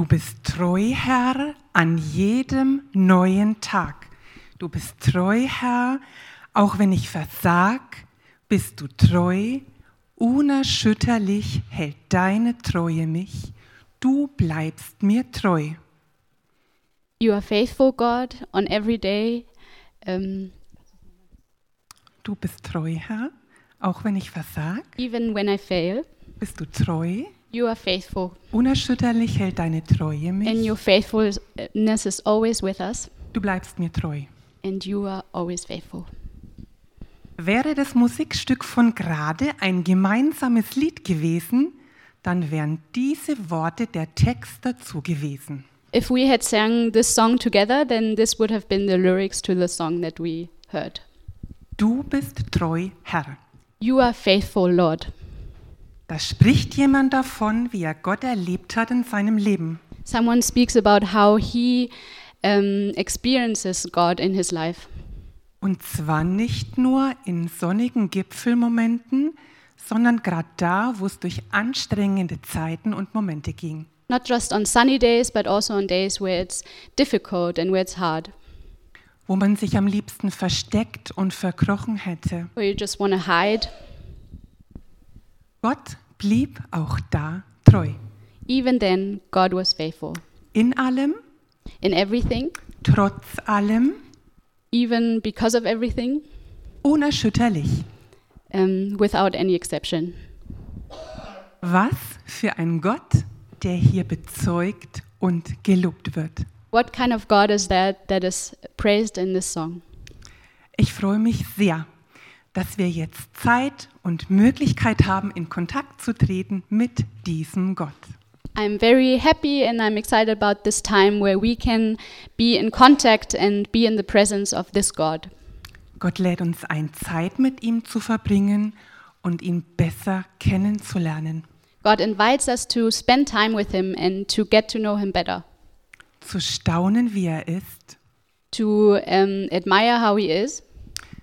Du bist treu, Herr, an jedem neuen Tag. Du bist treu, Herr, auch wenn ich versag, bist du treu. Unerschütterlich hält deine Treue mich. Du bleibst mir treu. You are faithful, God, on every day. Um, Du bist treu, Herr, auch wenn ich versag, even when I fail, bist du treu. You are faithful. Unerschütterlich hält deine Treue And mich. your faithfulness is always with us. Du bleibst mir treu. And you are always faithful. Wäre das Musikstück von gerade ein gemeinsames Lied gewesen, dann wären diese Worte der Text dazu gewesen. If we had sang this song together, then this would have been the lyrics to the song that we heard. Du bist treu, Herr. You are faithful, Lord. Da spricht jemand davon, wie er Gott erlebt hat in seinem Leben. Someone speaks about how he um, experiences God in his life. Und zwar nicht nur in sonnigen Gipfelmomenten, sondern gerade da, wo es durch anstrengende Zeiten und Momente ging. Not just on sunny days, but also on days where it's difficult and where it's hard, Wo man sich am liebsten versteckt und verkrochen hätte. where you just want to hide. Gott blieb auch da treu. Even then, God was faithful. In allem, In everything, trotz allem, even because of everything, unerschütterlich. um, without any exception. Was für ein Gott, der hier bezeugt und gelobt wird. What kind of God is that that is praised in this song? Ich freue mich sehr, dass wir jetzt Zeit und Möglichkeit haben, in Kontakt zu treten mit diesem Gott. I'm very happy and I'm excited about this time where we can be in contact and be in the presence of this God. Gott lädt uns ein, Zeit mit ihm zu verbringen und ihn besser kennenzulernen, God invites us to spend time with Him and to get to know Him better, zu staunen, wie er ist, to um, admire how He is,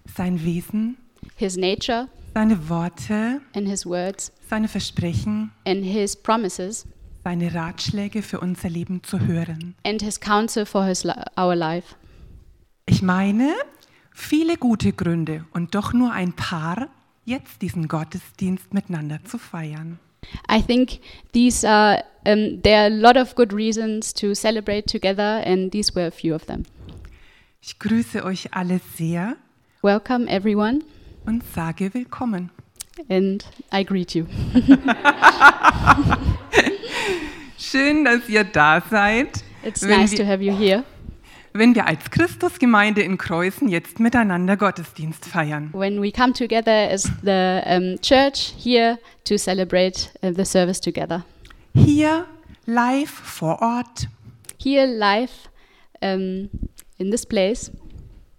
sein Wesen, His nature seine Worte, and His words, seine Versprechen, and His promises, seine Ratschläge für unser Leben zu hören. and His counsel for his our life. Ich meine, viele gute Gründe und doch nur ein paar, jetzt diesen Gottesdienst miteinander zu feiern. I think these are um, there are a lot of good reasons to celebrate together, and these were a few of them. Ich grüße euch alle sehr Welcome, everyone, und sage willkommen. and I greet you. Schön, dass ihr da seid. It's Wenn nice wir- to have you here. Wenn wir als Christusgemeinde in Kreuzen jetzt miteinander Gottesdienst feiern. When we come together as the um, church here to celebrate uh, the service together. Hier live vor Ort Here, live, um, in this place,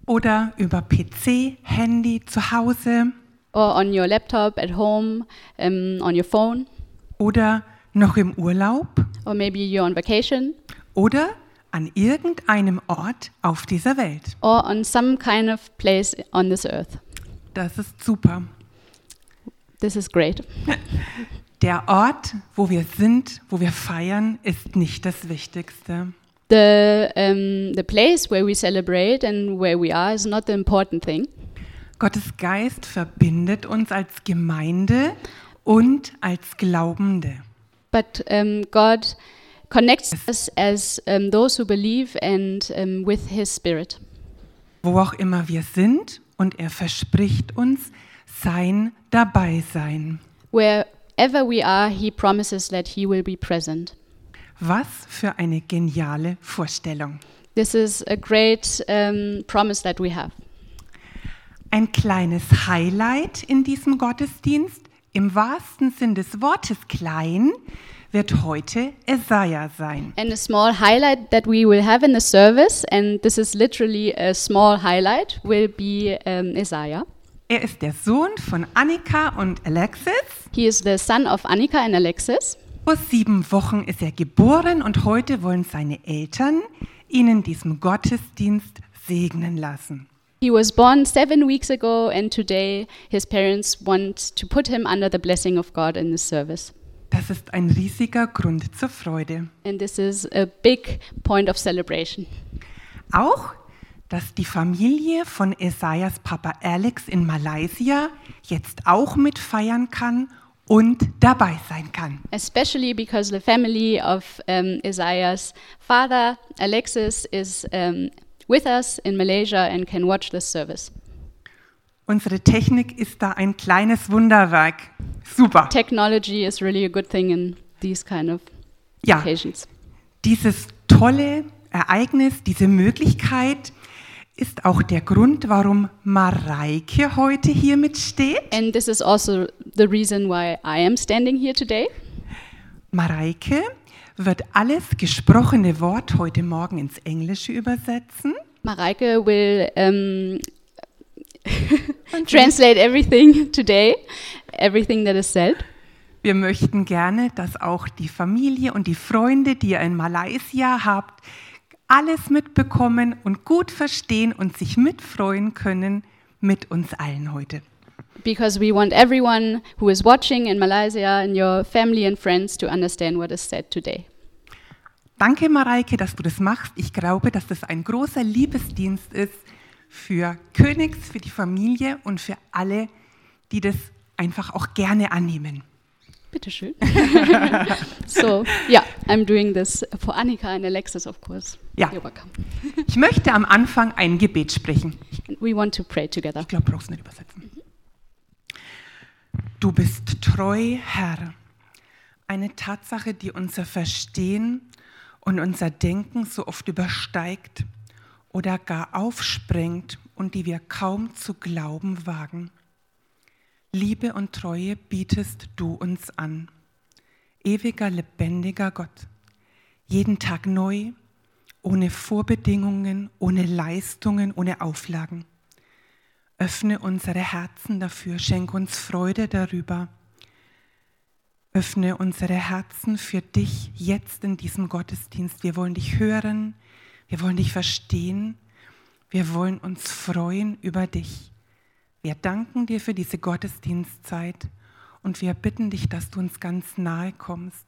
oder über PC, Handy zu Hause or on your laptop at home, um, on your phone, oder noch im Urlaub or maybe you're on vacation, oder an irgendeinem Ort auf dieser Welt. or on some kind of place on this earth. Das ist super. This is great. Der Ort, wo wir sind, wo wir feiern, ist nicht das Wichtigste. The, um, the place where we celebrate and where we are is not the important thing. Gottes Geist verbindet uns als Gemeinde und als Glaubende. But um, God connects us as um, those who believe and um, with His Spirit. Wo auch immer wir sind und er verspricht uns sein Dabeisein. Wherever we are, He promises that He will be present. Was für eine geniale Vorstellung. This is a great um, promise that we have. Ein kleines Highlight in diesem Gottesdienst, im wahrsten Sinn des Wortes klein, wird heute Esaja sein. And a small highlight that we will have in the service, and this is literally a small highlight, will be um, Isaiah. Er ist der Sohn von Annika und Alexis. He is the son of Annika and Alexis. Vor sieben Wochen ist er geboren und heute wollen seine Eltern ihn in diesem Gottesdienst segnen lassen. He was born seven weeks ago, and today his parents want to put him under the blessing of God in this service. Das ist ein riesiger Grund zur Freude. And this is a big point of celebration. Auch, dass die Familie von Esaias Papa Alex in Malaysia jetzt auch mitfeiern kann und dabei sein kann. Especially because the family of um, Isaiah's father, Alexis, is um, with us in Malaysia and can watch this service. Unsere Technik ist da ein kleines Wunderwerk. Super. Technology is really a good thing in these kind of Ja, occasions. dieses tolle Ereignis, diese Möglichkeit ist auch der Grund, warum Mareike heute hier mitsteht. And this is also the reason why I am standing here today. Mareike wird alles gesprochene Wort heute Morgen ins Englische übersetzen. Mareike will um, translate everything today, everything that is said. Wir möchten gerne, dass auch die Familie und die Freunde, die ihr in Malaysia habt, alles mitbekommen und gut verstehen und sich mitfreuen können mit uns allen heute. Because we want everyone who is watching in Malaysia and your family and friends to understand what is said today. Danke, Mareike, dass du das machst. Ich glaube, dass das ein großer Liebesdienst ist für Königs, für die Familie und für alle, die das einfach auch gerne annehmen. Bitteschön. so, yeah, I'm doing this for Annika and Alexis, of course. Ja. You're welcome. Ich möchte am Anfang ein Gebet sprechen. We want to pray together. Ich glaube, du brauchst nicht übersetzen. Du bist treu, Herr. Eine Tatsache, die unser Verstehen und unser Denken so oft übersteigt oder gar aufsprengt und die wir kaum zu glauben wagen. Liebe und Treue bietest du uns an. Ewiger, lebendiger Gott. Jeden Tag neu, ohne Vorbedingungen, ohne Leistungen, ohne Auflagen. Öffne unsere Herzen dafür, schenk uns Freude darüber. Öffne unsere Herzen für dich jetzt in diesem Gottesdienst. Wir wollen dich hören, wir wollen dich verstehen, wir wollen uns freuen über dich. Wir danken dir für diese Gottesdienstzeit und wir bitten dich, dass du uns ganz nahe kommst.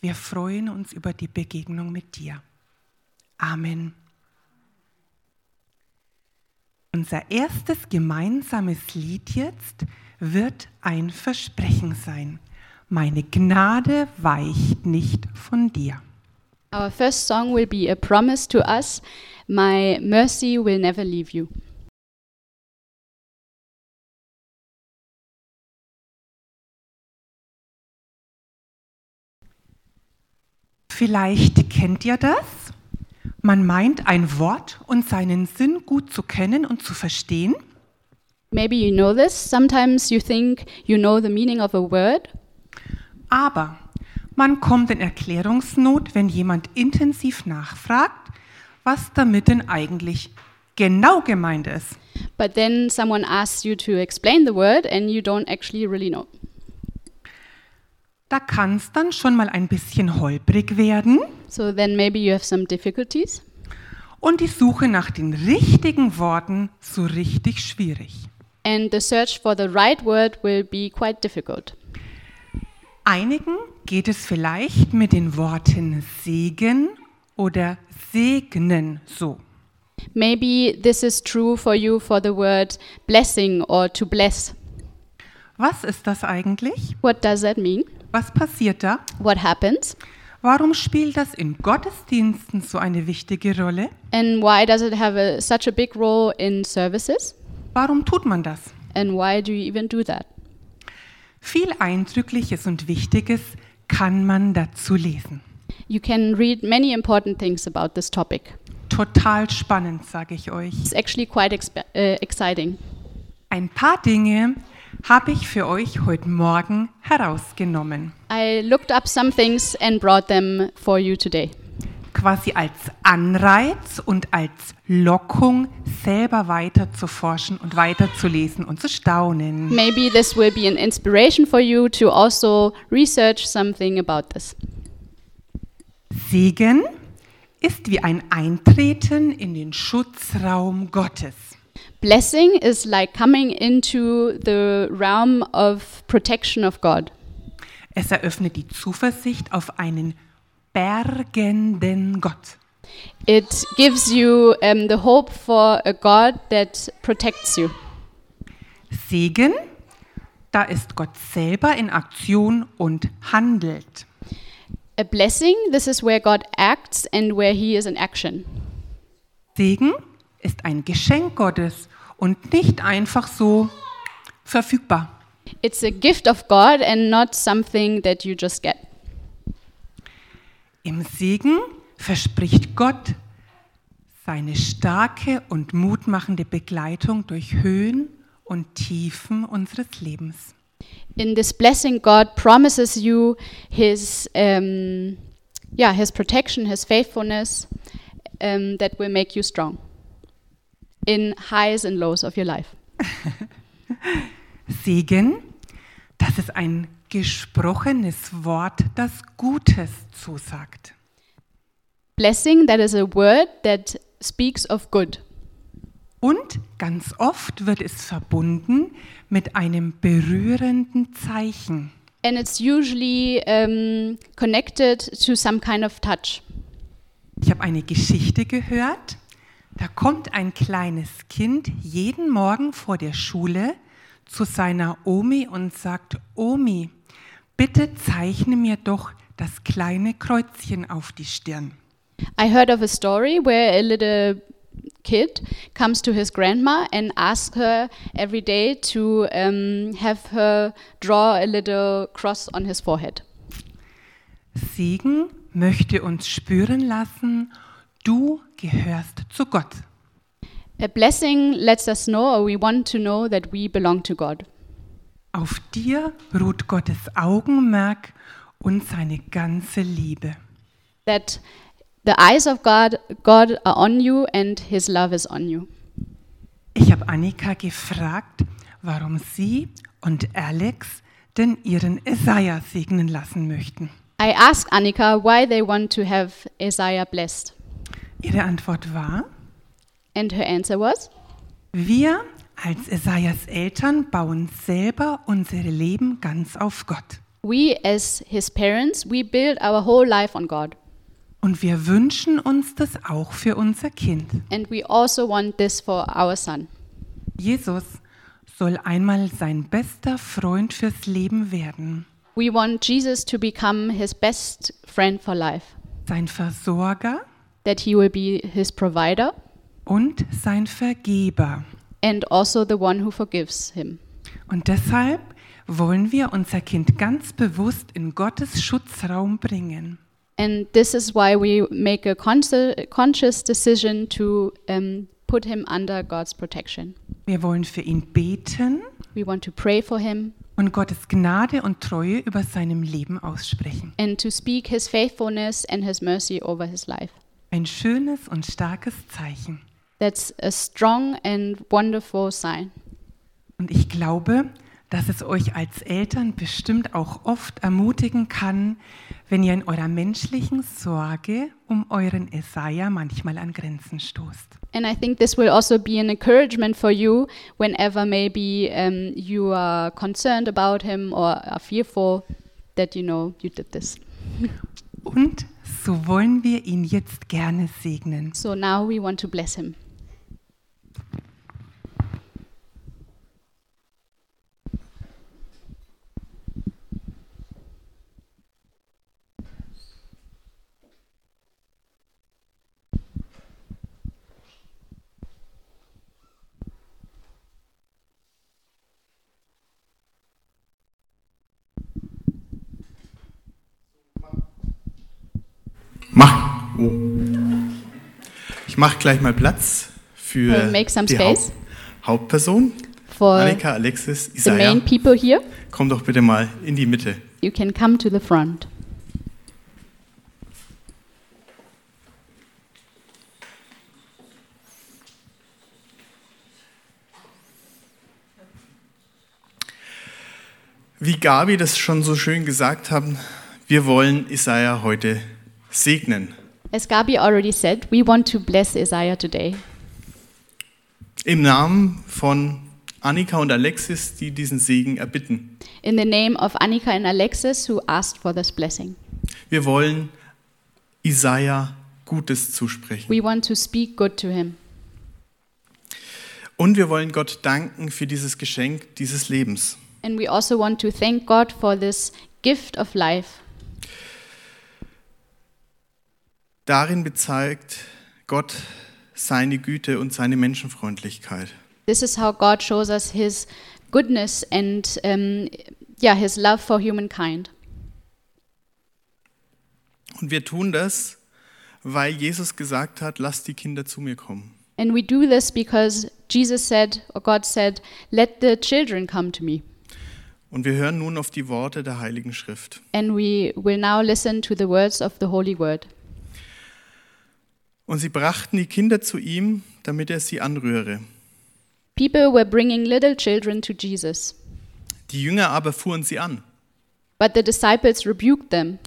Wir freuen uns über die Begegnung mit dir. Amen. Unser erstes gemeinsames Lied jetzt wird ein Versprechen sein. Meine Gnade weicht nicht von dir. Our first song will be a promise to us My mercy will never leave you. Vielleicht kennt ihr das. Man meint ein Wort und seinen Sinn gut zu kennen und zu verstehen. Maybe you know this. Sometimes you think you know the meaning of a word, Aber man kommt in Erklärungsnot, wenn jemand intensiv nachfragt, was damit denn eigentlich genau gemeint ist. but then someone asks you to explain the word and you don't actually really know. Da kann es dann schon mal ein bisschen holprig werden So then maybe you have some difficulties. und die Suche nach den richtigen Worten so richtig schwierig. And the search for the right word will be quite difficult. Einigen geht es vielleicht mit den Worten Segen oder segnen so. Maybe this is true for you for the word blessing or to bless. Was ist das eigentlich? What does that mean? Was passiert da? What happens? Warum spielt das in Gottesdiensten so eine wichtige Rolle? And why does it have a, such a big role in services? Warum tut man das? And why do you even do that? Viel Eindrückliches und Wichtiges kann man dazu lesen. You can read many important things about this topic. Total spannend, sage ich euch. It's actually quite uh, exciting. Ein paar Dinge habe ich für euch heute Morgen herausgenommen, I looked up some things and brought them for you today. quasi als Anreiz und als Lockung, selber weiter zu forschen und weiter zu lesen und zu staunen. Maybe this will be an inspiration for you to also research something about this. Segen ist wie ein Eintreten in den Schutzraum Gottes. Blessing is like coming into the realm of protection of God. Es eröffnet die Zuversicht auf einen bergenden Gott. It gives you um, the hope for a God that protects you. Segen, da ist Gott selber in Aktion und handelt. A blessing, this is where God acts and where He is in action. Segen ist ein Geschenk Gottes und nicht einfach so verfügbar. It's a gift of God and not something that you just get. Im Segen verspricht Gott seine starke und mutmachende Begleitung durch Höhen und Tiefen unseres Lebens. In this blessing, God promises you His, um, yeah, His protection, His faithfulness, um, that will make you strong in highs and lows of your life. Segen, das ist ein gesprochenes Wort, das Gutes zusagt. Blessing, that is a word that speaks of good. Und ganz oft wird es verbunden mit einem berührenden Zeichen. And it's usually um, connected to some kind of touch. Ich habe eine Geschichte gehört. Da kommt ein kleines Kind jeden Morgen vor der Schule zu seiner Omi und sagt, Omi, bitte zeichne mir doch das kleine Kreuzchen auf die Stirn. I heard of a story where a little kid comes to his grandma and asks her every day to um, have her draw a little cross on his forehead. Segen möchte uns spüren lassen, du gehörst zu Gott. A blessing lets us know, or we want to know, that we belong to God. Auf dir ruht Gottes Augenmerk und seine ganze Liebe. That the eyes of God, God are on you and His love is on you. Ich habe Annika gefragt, warum sie und Alex denn ihren Isaiah segnen lassen möchten. I asked Annika why they want to have Isaiah blessed, Ihre Antwort war, and her answer was wir als Isaias Eltern bauen selber unsere Leben ganz auf Gott. We, as his parents, we build our whole life on God. Und wir wünschen uns das auch für unser Kind. And we also want this for our son. Jesus soll einmal sein bester Freund fürs Leben werden, We want Jesus to become his best friend for life, sein Versorger that he will be his provider und sein Vergeber. and also the one who forgives him. Und deshalb wollen wir unser Kind ganz bewusst in Gottes Schutzraum bringen. And this is why we make a consci- conscious decision to um, put him under God's protection. Wir wollen für ihn beten We want to pray for him und Gottes Gnade und Treue über seinem Leben aussprechen. and to speak his faithfulness and his mercy over his life. Ein schönes und starkes Zeichen. That's a strong and wonderful sign. Und ich glaube, dass es euch als Eltern bestimmt auch oft ermutigen kann, wenn ihr in eurer menschlichen Sorge um euren Esaiah manchmal an Grenzen stoßt. And I think this will also be an encouragement for you whenever maybe um, you are concerned about him or are fearful that you know you did this. Und so wollen wir ihn jetzt gerne segnen. So now we want to bless him. Mach. Oh. Ich mache gleich mal Platz für some die space. Haupt Hauptperson. For Annika, Alexis, the Isaiah. main people here, Komm doch bitte mal in die Mitte. you can come to the front. Wie Gabi das schon so schön gesagt haben, wir wollen Isaiah heute segnen. As Gabi already said, we want to bless Isaiah today Im Namen von Annika und Alexis, die diesen Segen erbitten. In the name of Annika and Alexis, who asked for this blessing. Wir wollen Isaiah Gutes zusprechen. We want to speak good to him. Und wir wollen Gott danken für dieses Geschenk dieses Lebens. And we also want to thank God for this gift of life. Darin bezeigt Gott seine Güte und seine Menschenfreundlichkeit. This is how God shows us his goodness and um, yeah, his love for humankind. Und wir tun das, weil Jesus gesagt hat, lasst die Kinder zu mir kommen. And we do this because Jesus said, or God said, let the children come to me. Und wir hören nun auf die Worte der Heiligen Schrift. And we will now listen to the words of the Holy Word. Und sie brachten die Kinder zu ihm, damit er sie anrühre. People were bringing little children to Jesus, Die Jünger aber fuhren sie an. but the disciples rebuked them.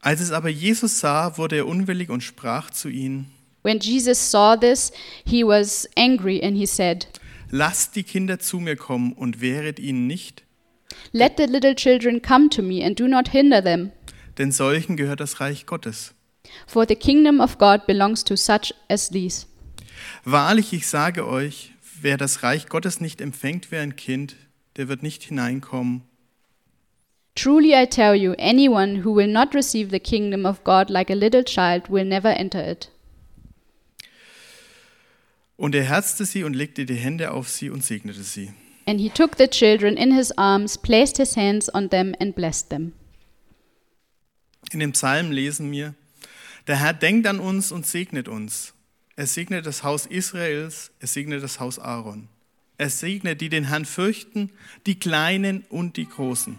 Als es aber Jesus sah, wurde er unwillig und sprach zu ihnen, When Jesus saw this, he was angry and he said, Lasst die Kinder zu mir kommen und wehret ihnen nicht, Let the little children come to me and do not hinder them, denn solchen gehört das Reich Gottes. For the kingdom of God belongs to such as these. Wahrlich, ich sage euch, wer das Reich Gottes nicht empfängt wie ein Kind, der wird nicht hineinkommen. Truly I tell you, anyone who will not receive the kingdom of God like a little child will never enter it. Und er herzte sie und legte die Hände auf sie und segnete sie. And he took the children in his arms, placed his hands on them, and blessed them. In dem Psalm lesen wir, der Herr denkt an uns und segnet uns. Er segnet das Haus Israels, er segnet das Haus Aaron. Er segnet die den Herrn fürchten, die Kleinen und die Großen.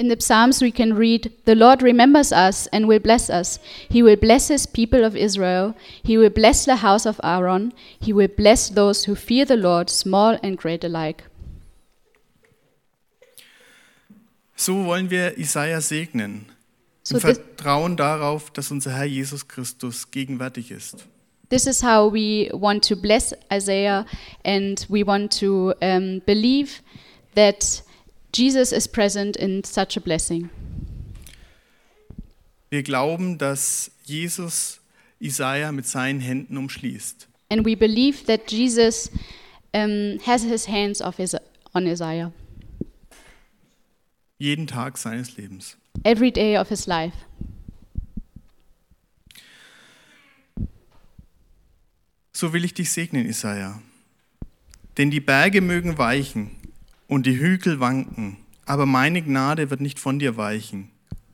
In the Psalms, we can read, The Lord remembers us and will bless us. He will bless his people of Israel. He will bless the house of Aaron. He will bless those who fear the Lord, small and great alike. So wollen wir Isaiah segnen. So Vertrauen darauf, dass unser Herr Jesus Christus gegenwärtig ist. This is how we want to bless Isaiah, and we want to um, believe that Jesus is present in such a blessing. Wir glauben, dass Jesus Isaiah mit seinen Händen umschließt. And we believe that Jesus um, has his hands his, on Isaiah Jeden Tag seines Lebens. Every day of his life. So will ich dich segnen, Isaiah. Denn die Berge mögen weichen und die Hügel wanken, aber meine Gnade wird nicht von dir weichen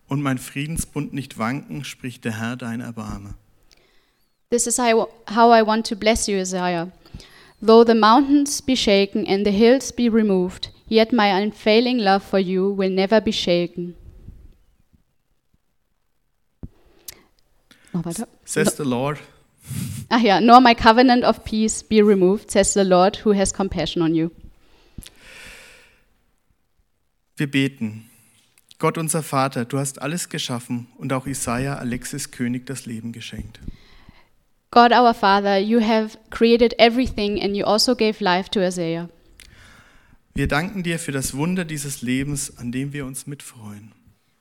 und mein Friedensbund nicht wanken, spricht der Herr dein Erbarme. This is how how I want to bless you, Isaiah. Though the mountains be shaken and the hills be removed, yet my unfailing love for you will never be shaken. Noch weiter. Says the Lord, Ach ja, nor my covenant of peace be removed, says the Lord, who has compassion on you. wir beten. Gott unser Vater, du hast alles geschaffen und auch Isaiah, Alexis König, das Leben geschenkt. God our Father, you have created everything and you also gave life to Isaiah. Wir danken dir für das Wunder dieses Lebens, an dem wir uns mitfreuen.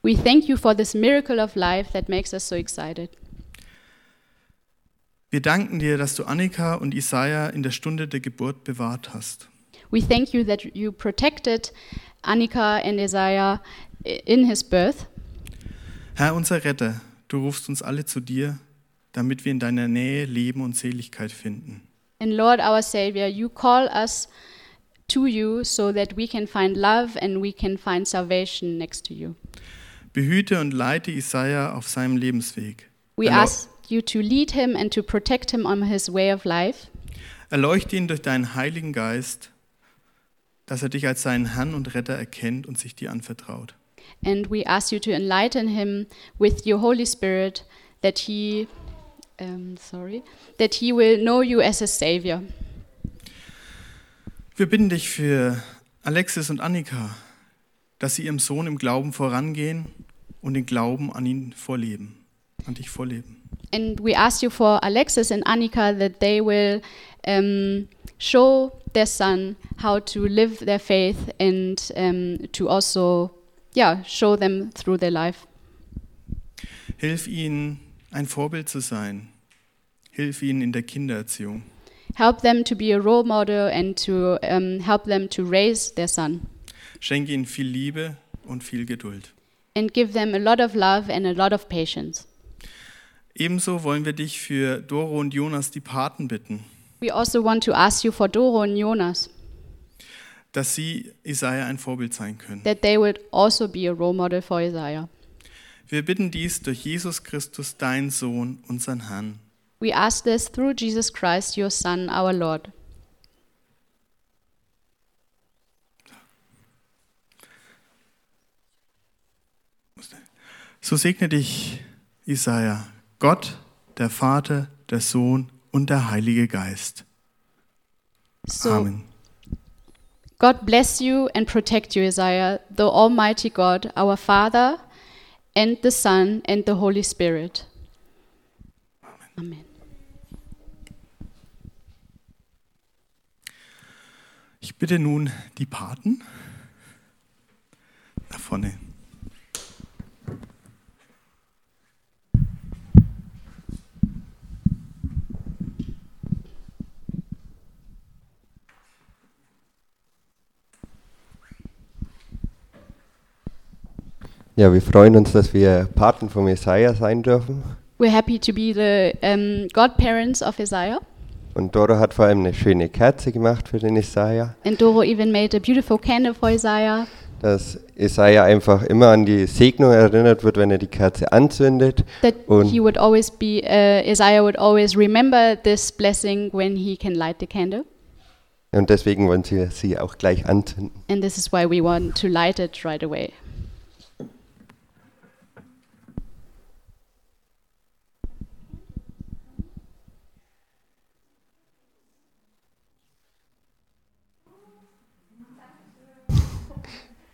We thank you for this miracle of life that makes us so excited. Wir danken dir, dass du Annika und Isaiah in der Stunde der Geburt bewahrt hast. We thank you that you protected Annika and Isaiah in his birth. Herr unser Retter, du rufst uns alle zu dir, damit wir in deiner Nähe Leben und Seligkeit finden. And Lord our Savior, you call us to you so that we can find love and we can find salvation next to you. Behüte und leite Isaiah auf seinem Lebensweg. We ask you to lead him and to protect him on his way of life. Erleuchte ihn durch deinen Heiligen Geist, dass er dich als seinen Herrn und Retter erkennt und sich dir anvertraut. And we ask you to enlighten him with your Holy Spirit that he um, sorry, that he will know you as a savior. Wir bitten dich für Alexis und Annika, dass sie ihrem Sohn im Glauben vorangehen und den Glauben an ihn vorleben, an dich vorleben. And we ask you for Alexis and Annika that they will um, show their son how to live their faith and um, to also, yeah, show them through their life. Hilf ihnen, ein Vorbild zu sein. Hilf ihnen in der Kindererziehung. Help them to be a role model and to um, help them to raise their son. Schenke ihnen viel Liebe und viel Geduld. And give them a lot of love and a lot of patience. Ebenso wollen wir dich für Doro und Jonas, die Paten, bitten, We also want to ask you for Doro and Jonas dass sie Isaiah ein Vorbild sein können. that they would also be a role model for Isaiah. Wir bitten dies durch Jesus Christus, dein Sohn, unseren Herrn. We ask this through Jesus Christ, your Son, our Lord. So segne dich, Isaiah, Gott, der Vater, der Sohn und der Heilige Geist. So, Amen. God bless you and protect you, Isaiah, the Almighty God, our Father, and the Son, and the Holy Spirit. Amen. Ich bitte nun die Paten nach vorne. Ja, wir freuen uns, dass wir Paten vom Jesaja sein dürfen. We're happy to be the um, godparents of Isaiah. Und Doro hat vor allem eine schöne Kerze gemacht für den Jesaja, And Doro even made a beautiful candle for Isaiah, dass Jesaja einfach immer an die Segnung erinnert wird, wenn er die Kerze anzündet. that Und- he would always be, uh, Isaiah would always remember this blessing when he can light the candle. Und deswegen wollen wir sie auch gleich anzünden. And this is why we want to light it right away.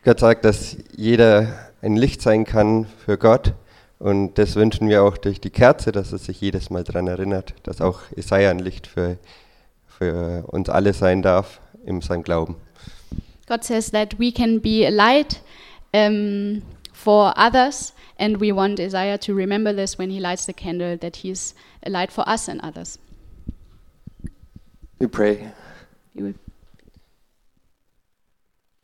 Gott sagt, dass jeder ein Licht sein kann für Gott. Und das wünschen wir auch durch die Kerze, dass es sich jedes Mal daran erinnert, dass auch Jesaja ein Licht für, für uns alle sein darf in seinem Glauben. God says that we can be a light um, for others, and we want Isaiah to remember this when he lights the candle, that he's a light for us and others. We pray. He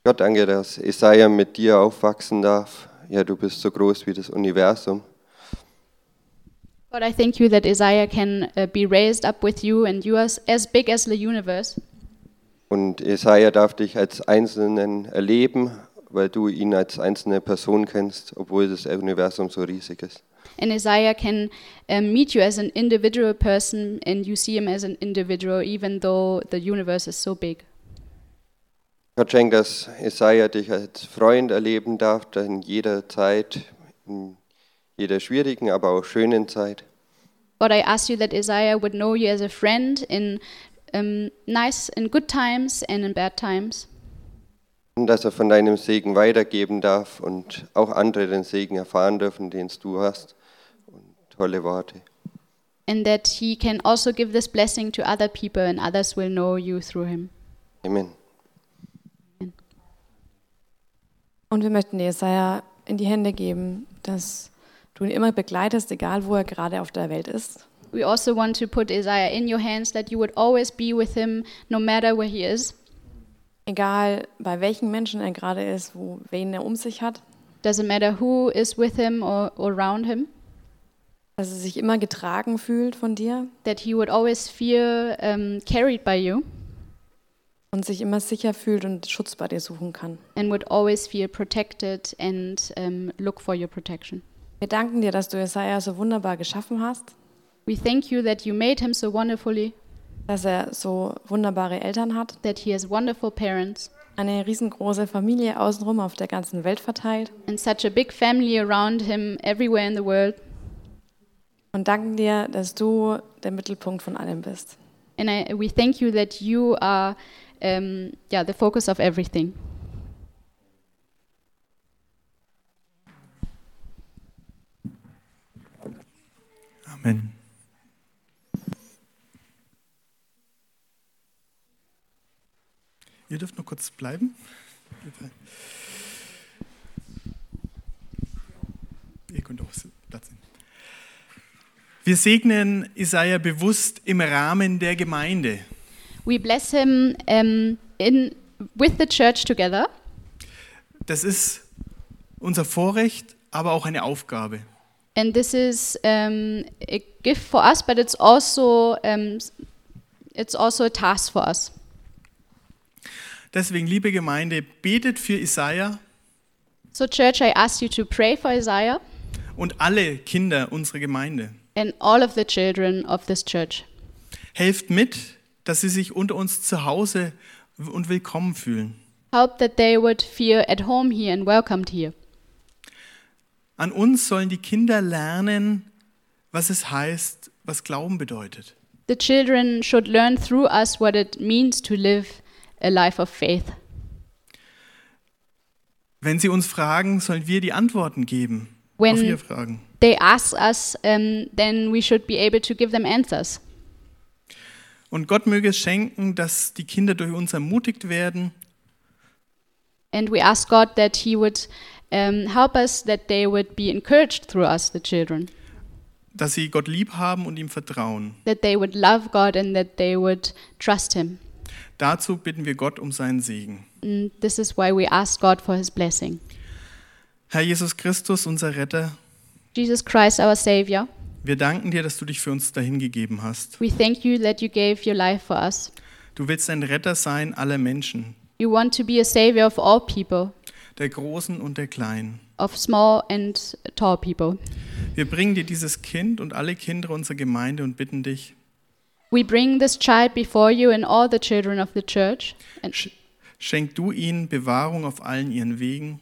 Gott, danke, dass Jesaja mit dir aufwachsen darf. Ja, du bist so groß wie das Universum. God, I thank you that Isaiah can uh, be raised up with you, and you are as, as big as the universe. Und Jesaja darf dich als Einzelnen erleben, weil du ihn als einzelne Person kennst, obwohl das Universum so riesig ist. And Isaiah can um, meet you as an individual person, and you see him as an individual, even though the universe is so big. Gott schenkt, dass Jesaja dich als Freund erleben darf, in jeder Zeit, in jeder schwierigen, aber auch schönen Zeit. God, I ask you that Isaiah would know you as a friend in um, nice, in good times and in bad times. Und dass er von deinem Segen weitergeben darf und auch andere den Segen erfahren dürfen, den du hast. Und tolle Worte. and that he can also give this blessing to other people and others will know you through him. Amen. Und wir möchten dir Jesaja in die Hände geben, dass du ihn immer begleitest, egal wo er gerade auf der Welt ist. We also want to put Isaiah in your hands that you would always be with him no matter where he is. Egal bei welchen Menschen er gerade ist, wo, wen er um sich hat, Doesn't matter who is with him or, or around him, dass er sich immer getragen fühlt von dir that he would always feel um, carried by you und sich immer sicher fühlt und Schutz bei dir suchen kann. and would always feel protected and um, look for your protection. Wir danken dir, dass du Jesaja so wunderbar geschaffen hast, We thank you that you made him so wonderfully, dass er so wunderbare Eltern hat, that he has wonderful parents, eine riesengroße Familie außenrum auf der ganzen Welt verteilt and such a big family around him everywhere in the world. und danken dir, dass du der Mittelpunkt von allem bist. And I, we thank you that you are, ähm, um, yeah, the focus of everything. Amen. Ihr dürft noch kurz bleiben. Ihr könnt auch Platz nehmen. Wir segnen Isaiah bewusst im Rahmen der Gemeinde. We bless him um, in, with the church together. Das ist unser Vorrecht, aber auch eine Aufgabe. And this is um, a gift for us, but it's also um, it's also a task for us. Deswegen, liebe Gemeinde, betet für Isaiah So, church, I ask you to pray for Isaiah und alle Kinder unserer Gemeinde. and all of the children of this church. Helft mit, dass sie sich unter uns zu Hause und willkommen fühlen. Help that they would feel at home here and welcomed here. An uns sollen die Kinder lernen, was es heißt, was Glauben bedeutet. The children should learn through us what it means to live a life of faith. Wenn sie uns fragen, sollen wir die Antworten geben When- auf ihre Fragen. They ask us, um, then we should be able to give them answers. Und Gott möge es schenken, dass die Kinder durch uns ermutigt werden, And we ask God that He would um, help us, that they would be encouraged through us, the children, dass sie Gott lieb haben und ihm vertrauen. that they would love God and that they would trust Him. Dazu bitten wir Gott um seinen Segen. And this is why we ask God for His blessing. Herr Jesus Christus, unser Retter, Jesus Christ, our Savior, wir danken dir, dass du dich für uns dahingegeben hast. we thank you that you gave your life for us. Du willst ein Retter sein aller Menschen, You want to be a Savior of all people, der Großen und der Kleinen. of small and tall people. Wir bringen dir dieses Kind und alle Kinder unserer Gemeinde und bitten dich, We bring this child before you and all the children of the church, schenk du ihnen Bewahrung auf allen ihren Wegen,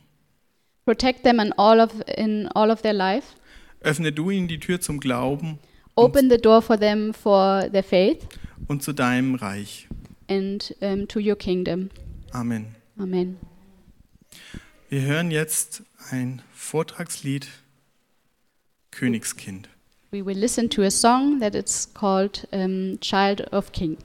protect them in all of in all of their life. Öffne du ihnen die Tür zum Glauben Open the door for them for their faith und zu deinem Reich. and um, to your kingdom. Amen. Amen. Wir hören jetzt ein Vortragslied Königskind. We will listen to a song that it's called um, "Child of King."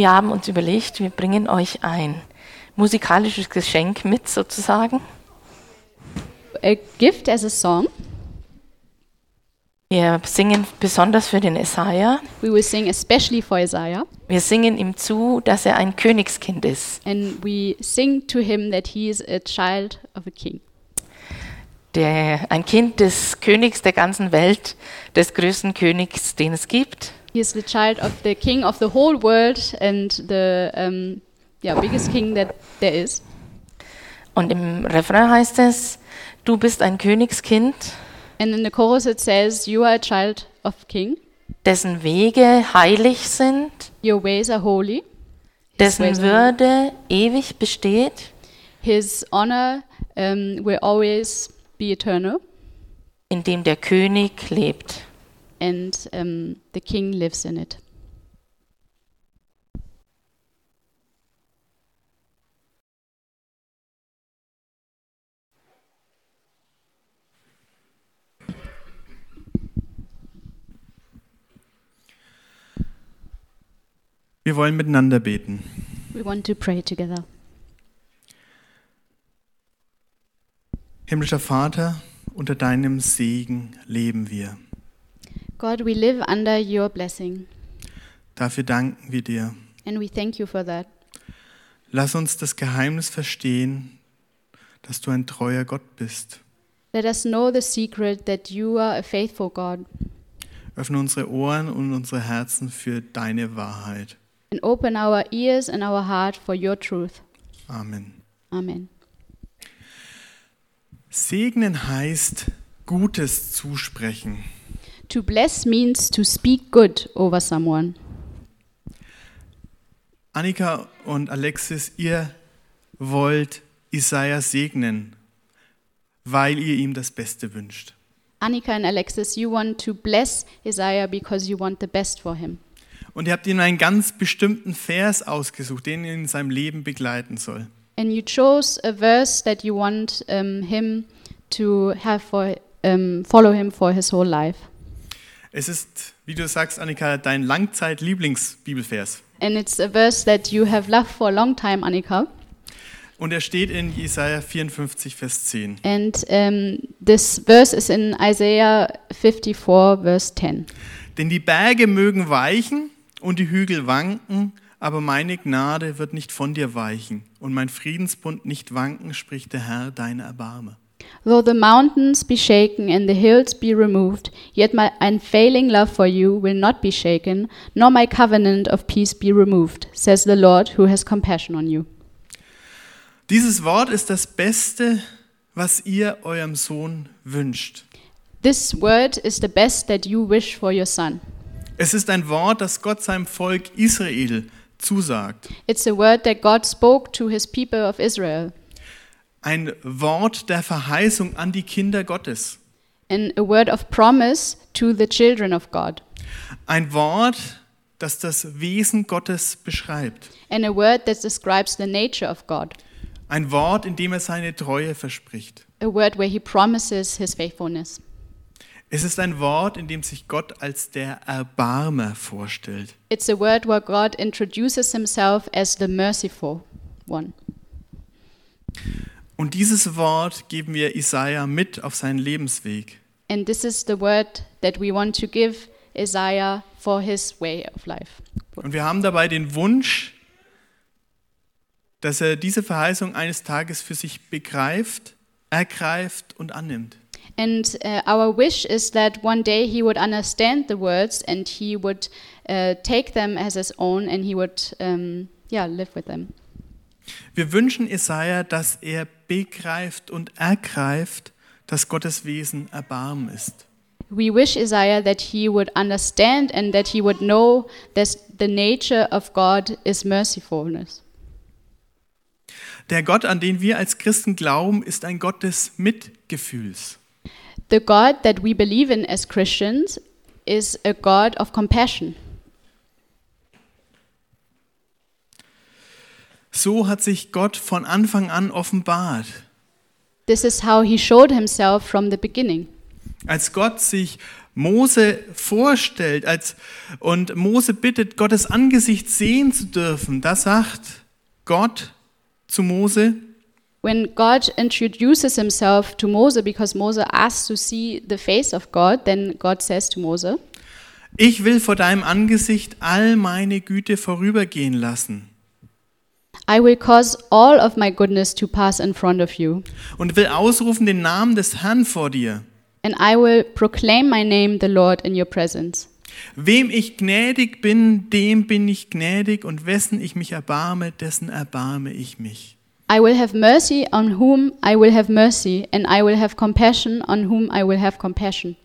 Wir haben uns überlegt, wir bringen euch ein musikalisches Geschenk mit sozusagen. A gift as a song. Wir singen besonders für den Esaiah. We will sing especially for Isaiah, Wir singen ihm zu, dass er ein Königskind ist. and we sing to him that he is a child of a king, Der, ein Kind des Königs der ganzen Welt, des größten Königs, den es gibt. He is the child of the king of the whole world and the um, yeah biggest king that there is. Und im Refrain heißt es, du bist ein Königskind, And in the chorus it says, "You are a child of king. dessen Wege heilig sind, Your ways are holy. dessen ways Würde ewig besteht, His honor um, will always be eternal, in dem der König lebt. And um, the king lives in it." Wir wollen miteinander beten. We want to pray together. Himmlischer Vater, unter deinem Segen leben wir. God, we live under your blessing, Dafür danken wir dir. and we thank you for that. Lass uns das Geheimnis verstehen, dass du ein treuer Gott bist. Let us know the secret that you are a faithful God, Öffne unsere Ohren und unsere Herzen für deine Wahrheit. and open our ears and our heart for your truth. Amen. Amen. Segnen heißt Gutes zusprechen. To bless means to speak good over someone. Annika und Alexis, ihr wollt Isaiah segnen, weil ihr ihm das Beste wünscht. Annika and Alexis, you want to bless Isaiah because you want the best for him. Und ihr habt ihm einen ganz bestimmten Vers ausgesucht, den ihn in seinem Leben begleiten soll. And you chose a verse that you want um, him to have for um, follow him for his whole life. Es ist, wie du sagst, Annika, dein Langzeit-Lieblingsbibelvers. And it's a verse that you have loved for a long time, Annika. Und er steht in Jesaja 54, Vers 10. And um, this verse is in Isaiah 54, verse 10. Denn die Berge mögen weichen und die Hügel wanken, aber meine Gnade wird nicht von dir weichen und mein Friedensbund nicht wanken, spricht der Herr, deine Erbarme. Though the mountains be shaken and the hills be removed, yet my unfailing love for you will not be shaken, nor my covenant of peace be removed, says the Lord who has compassion on you. Dieses Wort ist das Beste, was ihr eurem Sohn wünscht. This word is the best that you wish for your son. Es ist ein Wort, das Gott seinem Volk Israel zusagt. It's a word that God spoke to his people of Israel, Ein Wort der Verheißung an die Kinder Gottes. and a word of promise to the children of God, Ein Wort, das das Wesen Gottes beschreibt. and a word that describes the nature of God, Ein Wort, in dem er seine Treue verspricht. a word where he promises his faithfulness. Es ist ein Wort, in dem sich Gott als der Erbarmer vorstellt. It's a word where God introduces himself as the merciful one. Und dieses Wort geben wir Isaiah mit auf seinen Lebensweg. And this is the word that we want to give Isaiah for his way of life. Und wir haben dabei den Wunsch, dass er diese Verheißung eines Tages für sich begreift, ergreift und annimmt. And uh, our wish is that one day he would understand the words and he would uh, take them as his own and he would, um, yeah, live with them. Wir wünschen Isaiah, dass er begreift und ergreift, dass Gottes Wesen Erbarmen ist. We wish Isaiah that he would understand and that he would know that the nature of God is mercifulness. Der Gott, an den wir als Christen glauben, ist ein Gott des Mitgefühls. The God that we believe in as Christians is a God of compassion. So hat sich Gott von Anfang an offenbart. This is how he showed himself from the beginning. Als Gott sich Mose vorstellt als, und Mose bittet, Gottes Angesicht sehen zu dürfen, da sagt Gott zu Mose, When God introduces himself to Moses because Moses asks to see the face of God, then God says to Moses, ich will vor deinem Angesicht all meine Güte vorübergehen lassen I will cause all of my goodness to pass in front of you, und will ausrufen den Namen des Herrn vor dir. and I will proclaim my name, the Lord, in your presence. Wem ich gnädig bin, dem bin ich gnädig und wessen ich mich erbarme, dessen erbarme ich mich. I will have mercy on whom I will have mercy, and I will have compassion on whom I will have compassion.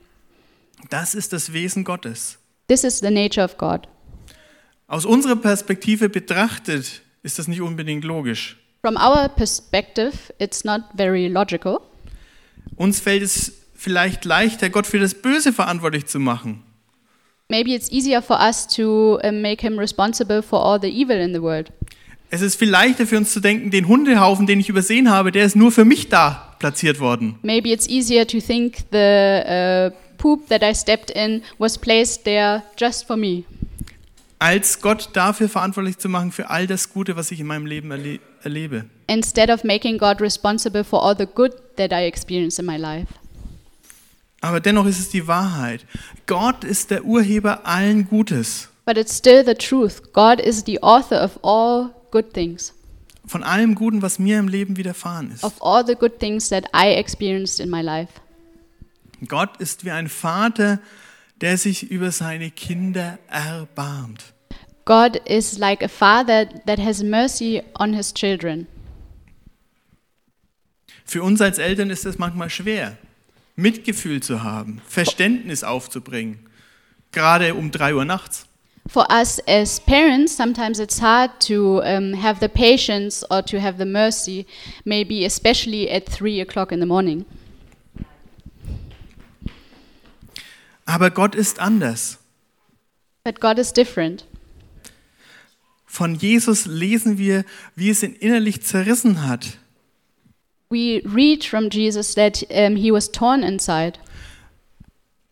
Das ist das Wesen Gottes. This is the nature of God. Aus unserer Perspektive betrachtet ist das nicht unbedingt logisch. From our perspective, it's not very logical. Uns fällt es vielleicht leichter, Gott für das Böse verantwortlich zu machen. Maybe it's easier for us to make him responsible for all the evil in the world. Es ist viel leichter für uns zu denken, den Hundehaufen, den ich übersehen habe, der ist nur für mich da platziert worden. Maybe it's easier to think the uh, poop that I stepped in was placed there just for me, Als Gott dafür verantwortlich zu machen, für all das Gute, was ich in meinem Leben erle erlebe. instead of making God responsible for all the good that I experience in my life. Aber dennoch ist es die Wahrheit. Gott ist der Urheber allen Gutes. But it's still the truth. God is the author of all good things, Von allem Guten, was mir im Leben widerfahren ist. of all the good things that I experienced in my life. Gott ist wie ein Vater, der sich über seine Kinder erbarmt. God is like a father that has mercy on his children. Für uns als Eltern ist es manchmal schwer, Mitgefühl zu haben, Verständnis aufzubringen, gerade um drei Uhr nachts. For us as parents, sometimes it's hard to um, have the patience or to have the mercy, maybe especially at three o'clock in the morning. Aber Gott ist anders. But God is different. Von Jesus lesen wir, wie es ihn innerlich zerrissen hat. We read from Jesus that um, he was torn inside.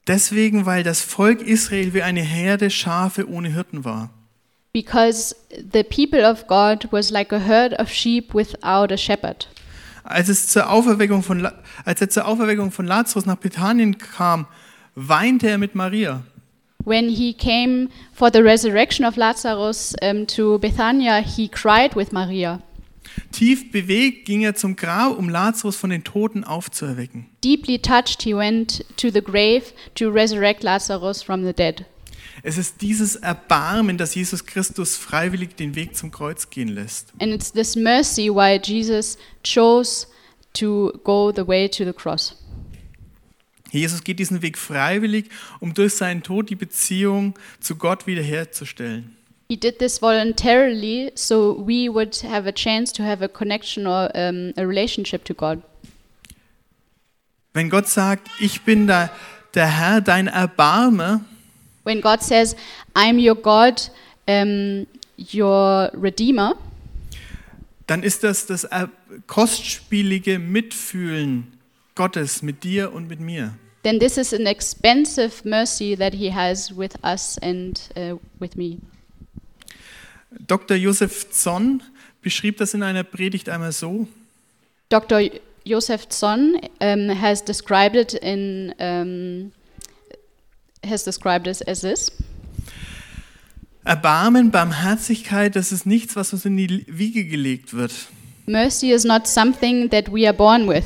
Deswegen, weil das Volk Israel wie eine Herde Schafe ohne Hirten war. Because the people of God was like a herd of sheep without a shepherd. Als, es zur Auferweckung von, als er zur Auferweckung von Lazarus nach Bethanien kam, weinte er mit Maria. When he came for the resurrection of Lazarus um, to Bethania, he cried with Maria. Tief bewegt ging er zum Grab, um Lazarus von den Toten aufzuerwecken. Deeply touched, he went to the grave to resurrect Lazarus from the dead. Es ist dieses Erbarmen, das Jesus Christus freiwillig den Weg zum Kreuz gehen lässt. And it's this mercy why Jesus chose to go the way to the cross. Jesus geht diesen Weg freiwillig, um durch seinen Tod die Beziehung zu Gott wiederherzustellen. He did this voluntarily so we would have a chance to have a connection or um, a relationship to God. Wenn Gott sagt, ich bin da, der Herr, dein Erbarmer, When God says, I'm your God, um, your Redeemer, dann ist das das er- kostspielige Mitfühlen Gottes mit dir und mit mir. Then this is an expensive mercy that He has with us and uh, with me. Dr. Josef Zonn beschrieb das in einer Predigt einmal so. Dr. Josef Zon um, has described it in um, has described it as this: Erbarmen, Barmherzigkeit, das ist nichts, was uns in die Wiege gelegt wird. Mercy is not something that we are born with.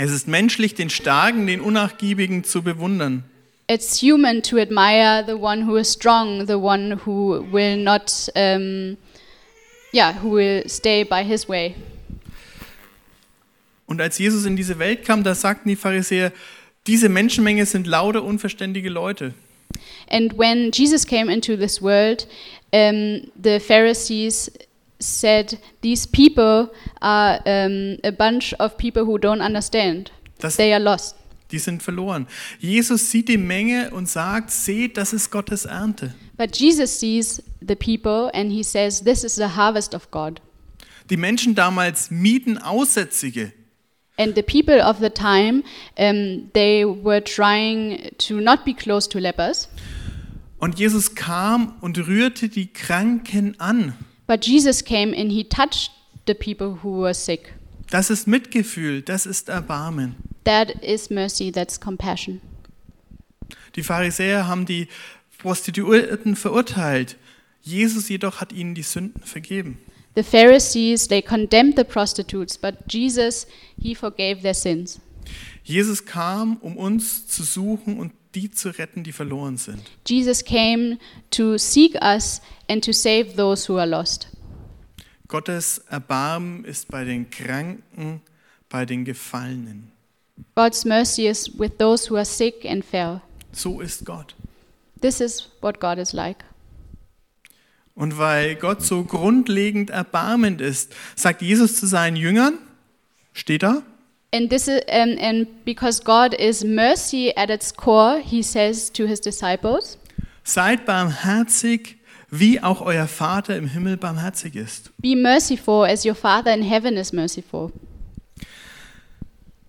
Es ist menschlich, den Starken, den Unnachgiebigen zu bewundern. It's human to admire the one who is strong, the one who will not, um, yeah, who will stay by his way. Und als Jesus in diese Welt kam, da sagten die Pharisäer, diese Menschenmenge sind lauter unverständige Leute. And when Jesus came into this world, um, the Pharisees said, These people are um, a bunch of people who don't understand. Das, They are lost. die sind verloren. Jesus sieht die Menge und sagt, seht, das ist Gottes Ernte. But Jesus sees the people and he says, This is the harvest of God. Die Menschen damals mieten Aussätzige. And the people of the time, um, they were trying to not be close to lepers. Und Jesus kam und rührte die Kranken an. But Jesus came and he touched the people who were sick. Das ist Mitgefühl, das ist Erbarmen. That is mercy, that's compassion. Die Pharisäer haben die Prostituierten verurteilt. Jesus jedoch hat ihnen die Sünden vergeben. The Pharisees, they condemned the prostitutes, but Jesus, he forgave their sins. Jesus kam, um uns zu suchen und die zu retten, die verloren sind. Jesus came to seek us and to save those who are lost. Gottes Erbarmen ist bei den Kranken, bei den Gefallenen. God's mercy is with those who are sick and fell. So ist Gott. This is what God is like. Und weil Gott so grundlegend erbarmend ist, sagt Jesus zu seinen Jüngern, steht da, And this is, um, and because God is mercy at its core, he says to his disciples, seid barmherzig, wie auch euer Vater im Himmel barmherzig ist. Be merciful as your Father in heaven is merciful.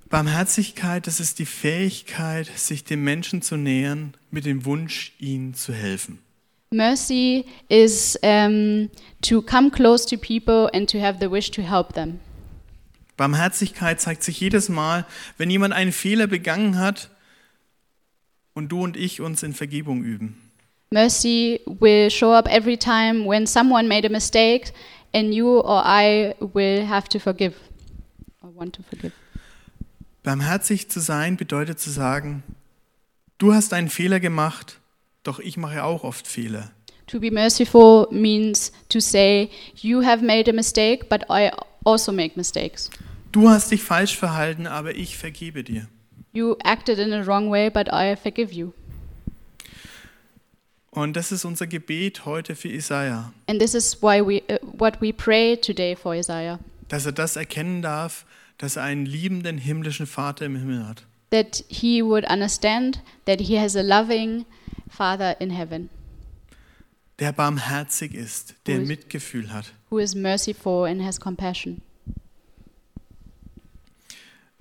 Barmherzigkeit, das ist die Fähigkeit, sich dem Menschen zu nähern, mit dem Wunsch, ihnen zu helfen. Mercy is um, to come close to people and to have the wish to help them. Barmherzigkeit zeigt sich jedes Mal, wenn jemand einen Fehler begangen hat und du und ich uns in Vergebung üben. Mercy will show up every time when someone made a mistake and you or I will have to forgive or want to forgive. Barmherzig zu sein bedeutet zu sagen, du hast einen Fehler gemacht, doch ich mache auch oft Fehler. To be merciful means to say, You have made a mistake, but I also make mistakes. Du hast dich falsch verhalten, aber ich vergebe dir. You acted in a wrong way, but I forgive you. Und das ist unser Gebet heute für Isaiah, And this is why we, uh, what we pray today for Isaiah. dass er das erkennen darf, dass er einen liebenden himmlischen Vater im Himmel hat. that he would understand that he has a loving Father in heaven der barmherzig ist, der Gut. Mitgefühl hat. who is merciful and has compassion.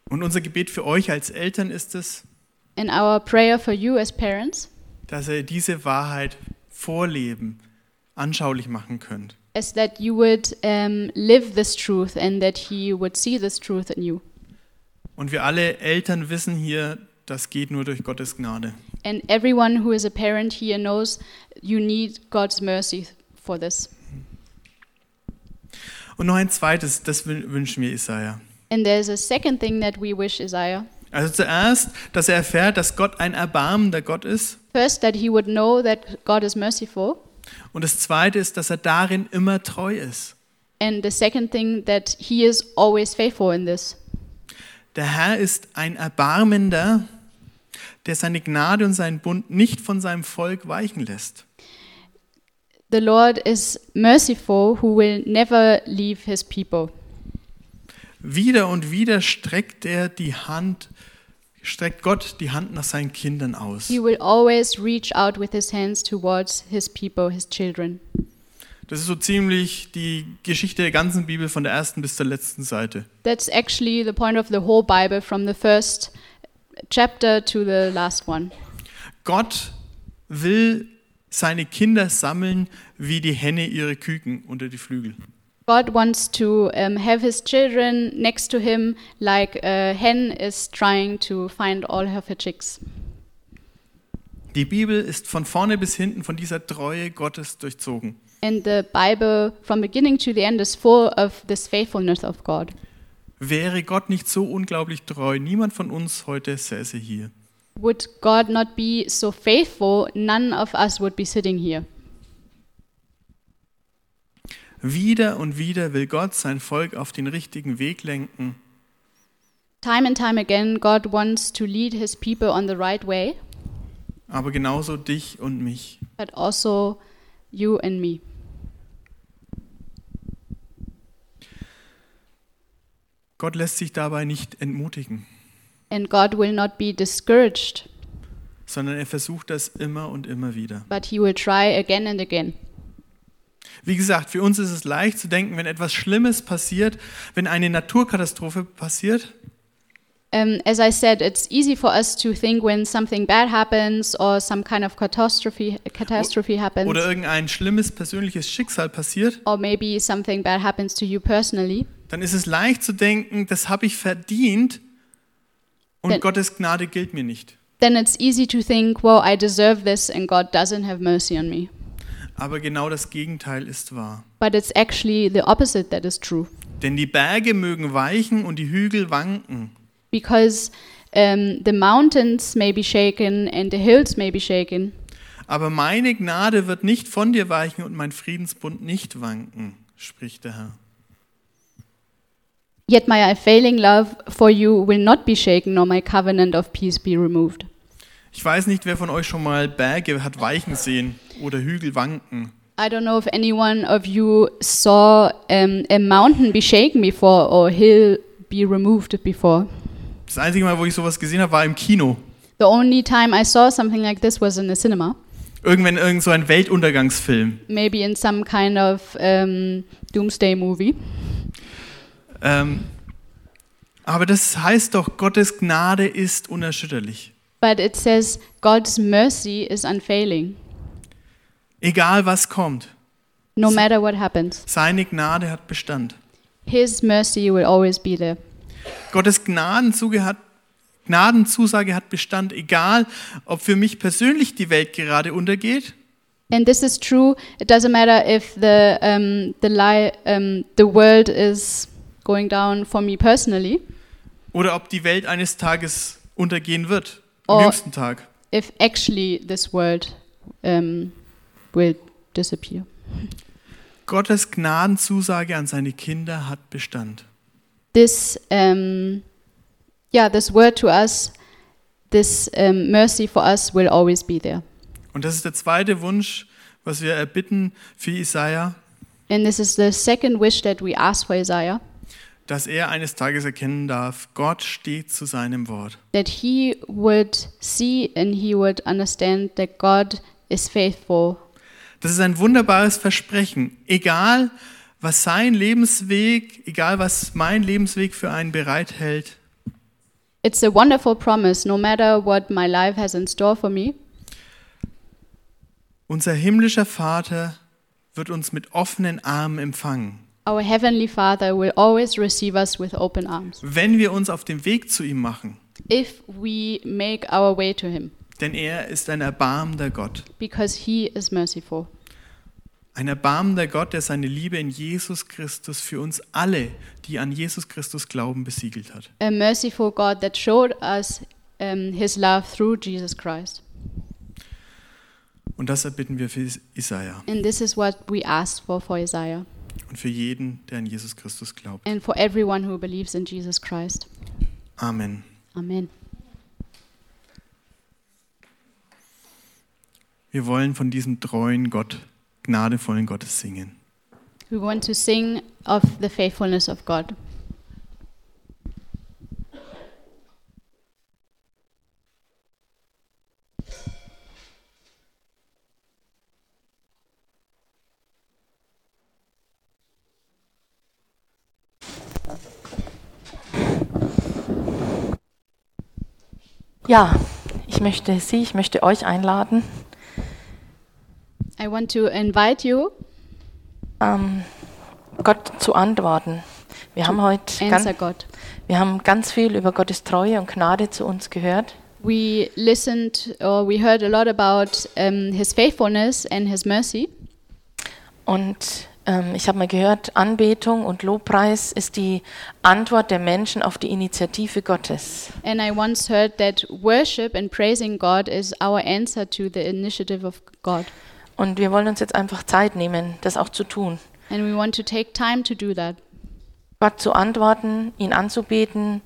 Und unser Gebet für euch als Eltern ist es, And our prayer for you as parents dass ihr diese Wahrheit vorleben, anschaulich machen könnt. is that you would um, live this truth and that he would see this truth in you. Und wir alle Eltern wissen hier, das geht nur durch Gottes Gnade. And everyone who is a parent here knows you need God's mercy for this. Und noch ein zweites, das wün- wünschen wir Isaiah. And there's a second thing that we wish Isaiah. Also zuerst, dass er erfährt, dass Gott ein erbarmender Gott ist. First, that he would know that God is merciful. Und das zweite ist, dass er darin immer treu ist. And the second thing, that he is always faithful in this. Der Herr ist ein Erbarmender, der seine Gnade und seinen Bund nicht von seinem Volk weichen lässt. The Lord is merciful, who will never leave his people. Wieder und wieder streckt er die Hand, streckt Gott die Hand nach seinen Kindern aus. He will always reach out with his hands towards his people, his children. Das ist so ziemlich die Geschichte der ganzen Bibel von der ersten bis zur letzten Seite. That's actually the point of the whole Bible, from the first chapter to the last one. Gott will seine Kinder sammeln wie die Henne ihre Küken unter die Flügel. God wants to um, have his children next to him, like a hen is trying to find all her chicks. Die Bibel ist von vorne bis hinten von dieser Treue Gottes durchzogen. And the Bible, from beginning to the end, is full of this faithfulness of God. Wäre Gott nicht so unglaublich treu, niemand von uns heute säße hier. Would God not be so faithful, none of us would be sitting here. Wieder und wieder will Gott sein Volk auf den richtigen Weg lenken, Time and time again, God wants to lead his people on the right way, aber genauso dich und mich. but also you and me. Gott lässt sich dabei nicht entmutigen, And God will not be discouraged, sondern er versucht das immer und immer wieder. but he will try again and again. Wie gesagt, für uns ist es leicht zu denken, wenn etwas Schlimmes passiert, wenn eine Naturkatastrophe passiert, Um, as I said, it's easy for us to think when something bad happens or some kind of catastrophe catastrophe happens, oder irgendein schlimmes persönliches Schicksal passiert, or maybe something bad happens to you personally. Dann ist es leicht zu denken, das habe ich verdient und Denn- Gottes Gnade gilt mir nicht. Then it's easy to think, well, I deserve this, and God doesn't have mercy on me. Aber genau das Gegenteil ist wahr. But it's actually the opposite that is true. Denn die Berge mögen weichen und die Hügel wanken, because um, the mountains may be shaken and the hills may be shaken, aber meine Gnade wird nicht von dir weichen und mein Friedensbund nicht wanken, spricht der Herr. Yet my unfailing love for you will not be shaken, nor my covenant of peace be removed. Ich weiß nicht, wer von euch schon mal Berge hat weichen sehen oder Hügel wanken. I don't know if anyone of you saw um, a mountain be shaken before or hill be removed before. Das einzige Mal, wo ich sowas gesehen habe, war im Kino. The only time I saw something like this was in the cinema, Irgendwann irgend so ein Weltuntergangsfilm. maybe in some kind of um, doomsday movie. Ähm, aber das heißt doch, Gottes Gnade ist unerschütterlich. But it says God's mercy is unfailing, Egal was kommt, no matter what happens. seine Gnade hat Bestand. His mercy will always be there. Gottes Gnadenzuge hat, Gnadenzusage hat Bestand, egal ob für mich persönlich die Welt gerade untergeht And this is true. It doesn't matter if the um, the lie um, the world is going down for me personally, oder ob die Welt eines Tages untergehen wird, am Oh. jüngsten Tag. if actually this world um, will disappear. Gottes Gnadenzusage an seine Kinder hat Bestand. This um, yeah, this word to us, this um, mercy for us will always be there. Und das ist der zweite Wunsch, was wir erbitten für Isaiah, And this is the second wish that we ask for Isaiah, dass er eines Tages erkennen darf, Gott steht zu seinem Wort. that he would see and he would understand that God is faithful. Das ist ein wunderbares Versprechen. Egal, was sein Lebensweg, egal, was mein Lebensweg für einen bereithält, It's a wonderful promise, no matter what my life has in store for me. unser himmlischer Vater wird uns mit offenen Armen empfangen, Our Heavenly Father will always receive us with open arms wenn wir uns auf den Weg zu ihm machen. if we make our way to Him, Denn er ist ein erbarmender Gott. because He is merciful. Ein erbarmender Gott, der seine Liebe in Jesus Christus für uns alle, die an Jesus Christus glauben, besiegelt hat. A merciful God that showed us um, His love through Jesus Christ. Und das erbitten wir für Isaiah And this is what we asked for for Isaiah und für jeden, der an Jesus Christus glaubt. and for everyone who believes in Jesus Christ. Amen. Amen. Wir wollen von diesem treuen Gott, gnadevollen Gottes singen. We want to sing of the faithfulness of God. Ja, ich möchte Sie, ich möchte euch einladen, I want to invite you ähm, Gott zu antworten. Wir haben heute ganz, God. wir haben ganz viel über Gottes Treue und Gnade zu uns gehört. We listened or we heard a lot about um, His faithfulness and His mercy. Und ähm, ich habe mal gehört, Anbetung und Lobpreis ist die Antwort der Menschen auf die Initiative Gottes. And I once heard that worship and praising God is our answer to the initiative of God. Und wir wollen uns jetzt einfach Zeit nehmen, das auch zu tun. And we want to take time to do that. Gott zu antworten, ihn anzubeten,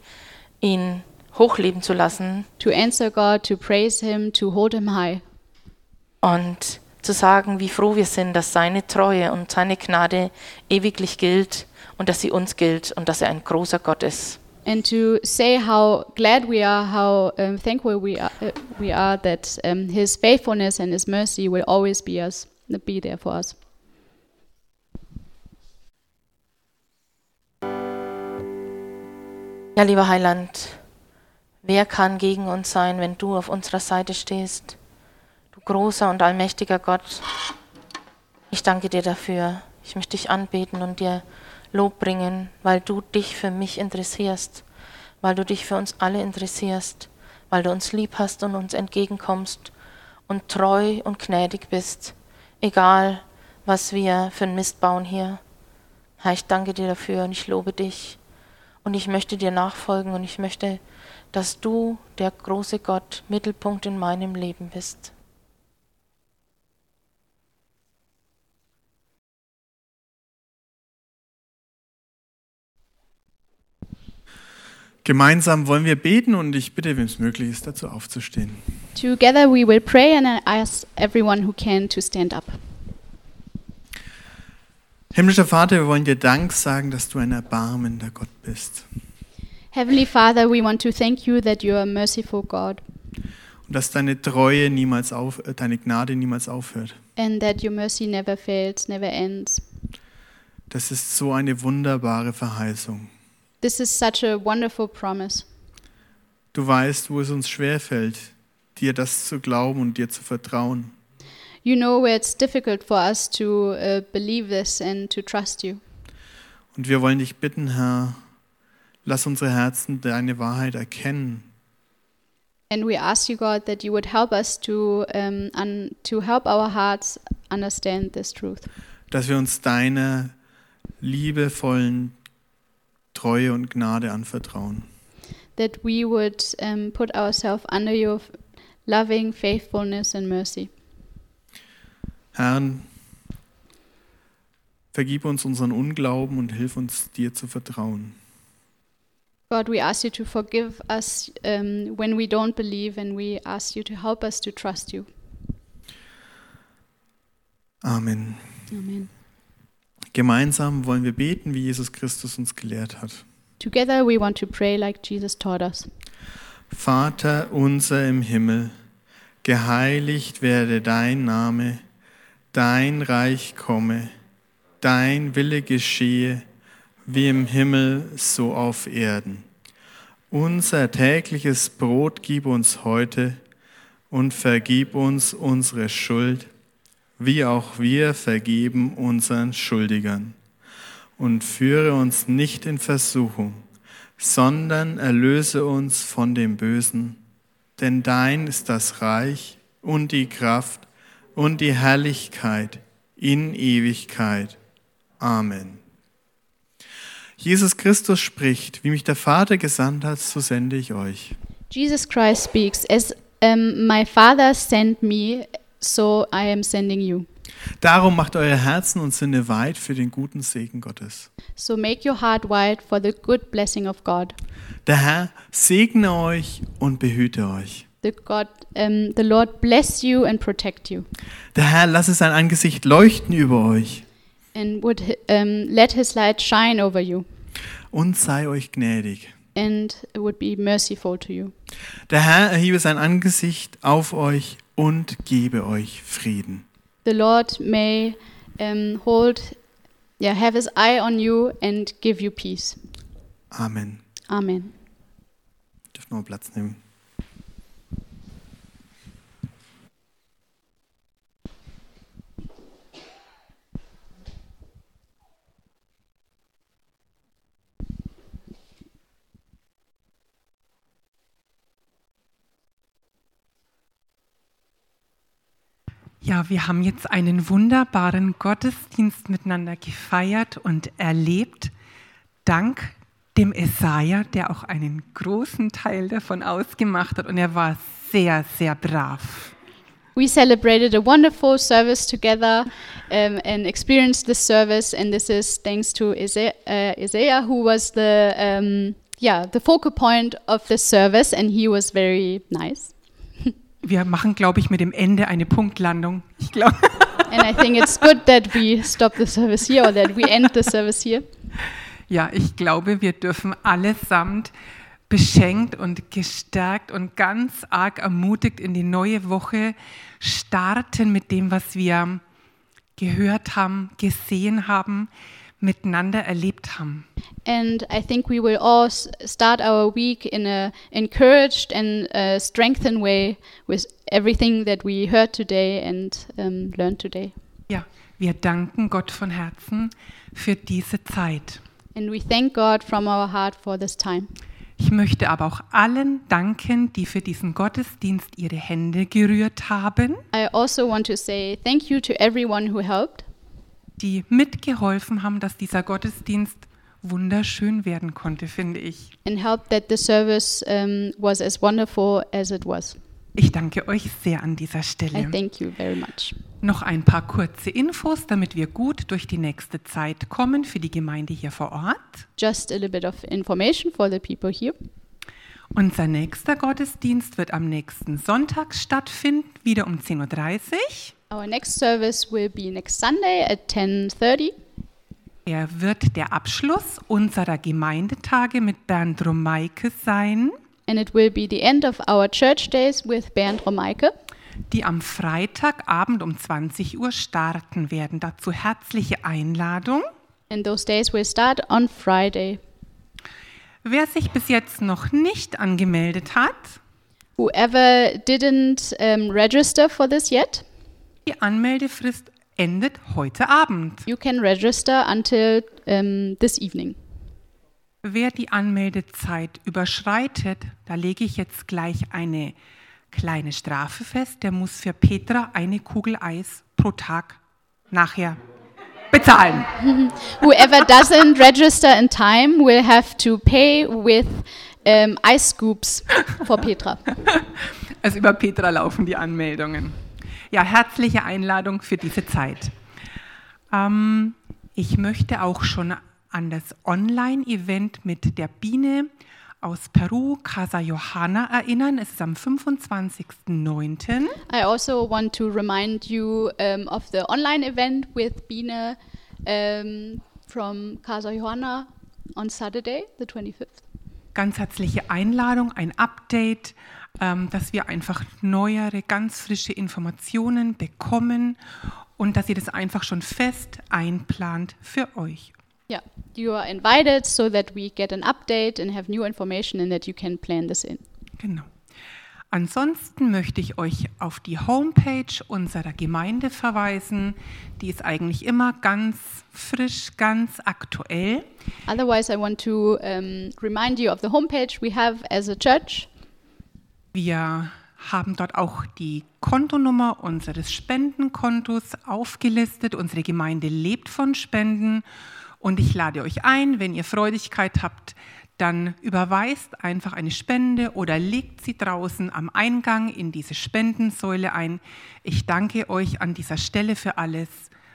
ihn hochleben zu lassen To answer God, to praise Him, to hold Him high. und zu sagen, wie froh wir sind, dass seine Treue und seine Gnade ewiglich gilt und dass sie uns gilt und dass er ein großer Gott ist. And to say how glad we are, how um, thankful we are, uh, we are that um, His faithfulness and His mercy will always be us, be there for us. Ja, lieber Heiland, wer kann gegen uns sein, wenn du auf unserer Seite stehst? Großer und allmächtiger Gott, ich danke dir dafür. Ich möchte dich anbeten und dir Lob bringen, weil du dich für mich interessierst, weil du dich für uns alle interessierst, weil du uns lieb hast und uns entgegenkommst und treu und gnädig bist, egal was wir für einen Mist bauen hier. Herr, ich danke dir dafür und ich lobe dich. Und ich möchte dir nachfolgen und ich möchte, dass du, der große Gott, Mittelpunkt in meinem Leben bist. Gemeinsam wollen wir beten und ich bitte, wem es möglich ist, dazu aufzustehen. Together we will pray and I ask everyone who can to stand up. Himmlischer Vater, wir wollen dir Dank sagen, dass du ein erbarmender Gott bist Heavenly Father, we want to thank you that you are a merciful God und dass deine Treue niemals auf, äh, deine Gnade niemals aufhört. and that your mercy never fails, never ends. Das ist so eine wunderbare Verheißung. This is such a wonderful promise. Du weißt, wo es uns schwerfällt, dir das zu glauben und dir zu vertrauen. You know where it's difficult for us to uh, believe this and to trust you. Und wir wollen dich bitten, Herr, lass unsere Herzen deine Wahrheit erkennen And we ask you, God, that you would help us to um, un- to help our hearts understand this truth. dass wir uns deiner liebevollen Treue und Gnade anvertrauen. That we would um, put ourselves under your loving faithfulness and mercy. Herr, vergib uns unseren Unglauben und hilf uns, dir zu vertrauen. God, we ask you to forgive us um, when we don't believe, and we ask you to help us to trust you. Amen. Amen. Gemeinsam wollen wir beten, wie Jesus Christus uns gelehrt hat. Together we want to pray like Jesus taught us. Vater unser im Himmel, geheiligt werde dein Name, dein Reich komme, dein Wille geschehe, wie im Himmel so auf Erden. Unser tägliches Brot gib uns heute und vergib uns unsere Schuld, wie auch wir vergeben unseren Schuldigern. Und führe uns nicht in Versuchung, sondern erlöse uns von dem Bösen. Denn dein ist das Reich und die Kraft und die Herrlichkeit in Ewigkeit. Amen. Jesus Christus spricht, wie mich der Vater gesandt hat, so sende ich euch. Jesus Christ speaks, As um, my Father sent me, so I am sending you. Darum macht eure Herzen und Sinne weit für den guten Segen Gottes. So make your heart wide for the good blessing of God. Der Herr segne euch und behüte euch. The God, um, the Lord bless you and protect you, Der Herr lasse sein Angesicht leuchten über euch and would um, let His light shine over you, und sei euch gnädig. And would be merciful to you. Der Herr erhebe sein Angesicht auf euch und gebe euch Frieden. The Lord may um, hold, yeah, have His eye on you and give you peace. Amen. Amen. Dürft mal Platz nehmen. Ja, wir haben jetzt einen wunderbaren Gottesdienst miteinander gefeiert und erlebt, dank dem Esaja, der auch einen großen Teil davon ausgemacht hat und er war sehr, sehr brav. We celebrated a wonderful service together um, and experienced this service, and this is thanks to Isaiah, uh, Isaiah who was the um, yeah the focal point of the service, and he was very nice. Wir machen, glaube ich, mit dem Ende eine Punktlandung. Ich glaube. And I think it's good that we stop the service here or that we end the service here. Ja, ich glaube, wir dürfen allesamt beschenkt und gestärkt und ganz arg ermutigt in die neue Woche starten mit dem, was wir gehört haben, gesehen haben, miteinander erlebt haben. And I think we will all start our week in a encouraged and uh, strengthened way with everything that we heard today and um, learned today. Ja, wir danken Gott von Herzen für diese Zeit. And we thank God from our heart for this time. Ich möchte aber auch allen danken, die für diesen Gottesdienst ihre Hände gerührt haben, I also want to say thank you to everyone who helped, die mitgeholfen haben, dass dieser Gottesdienst wunderschön werden konnte, finde ich. and helped that the service um, was as wonderful as it was. Ich danke euch sehr an dieser I Stelle. thank you very much. Noch ein paar kurze Infos, damit wir gut durch die nächste Zeit kommen für die Gemeinde hier vor Ort. Just a little bit of information for the people here. Unser nächster Gottesdienst wird am nächsten Sonntag stattfinden, wieder um 10.30 Uhr. Our next service will be next Sunday at 10:30. Er wird der Abschluss unserer Gemeindetage mit Bernd Romeike sein, And it will be the end of our church days with Bernd Romeike. die am Freitagabend um 20 Uhr starten werden. Dazu herzliche Einladung. And those days will start on Friday. Wer sich bis jetzt noch nicht angemeldet hat, Whoever didn't um, register for this yet, die Anmeldefrist endet heute Abend. you can register until um, this evening. Wer die Anmeldezeit überschreitet, da lege ich jetzt gleich eine kleine Strafe fest. Der muss für Petra eine Kugel Eis pro Tag nachher bezahlen. Whoever doesn't register in time will have to pay with um, ice scoops for Petra. Also über Petra laufen die Anmeldungen. Ja, herzliche Einladung für diese Zeit. Ähm, ich möchte auch schon an das Online-Event mit der Biene aus Peru, Casa Johanna, erinnern. Es ist am 25.09. I also want to remind you um, of the online event with Biene um, from Casa Johanna on Saturday, the 25th. Ganz herzliche Einladung, ein Update, dass wir einfach neuere, ganz frische Informationen bekommen und dass ihr das einfach schon fest einplant für euch. Yeah, you are invited so that we get an update and have new information and that you can plan this in. Genau. Ansonsten möchte ich euch auf die Homepage unserer Gemeinde verweisen. Die ist eigentlich immer ganz frisch, ganz aktuell. Otherwise, I want to um, remind you of the homepage we have as a church. Wir haben dort auch die Kontonummer unseres Spendenkontos aufgelistet. Unsere Gemeinde lebt von Spenden und ich lade euch ein, wenn ihr Freudigkeit habt, dann überweist einfach eine Spende oder legt sie draußen am Eingang in diese Spendensäule ein. Ich danke euch an dieser Stelle für alles,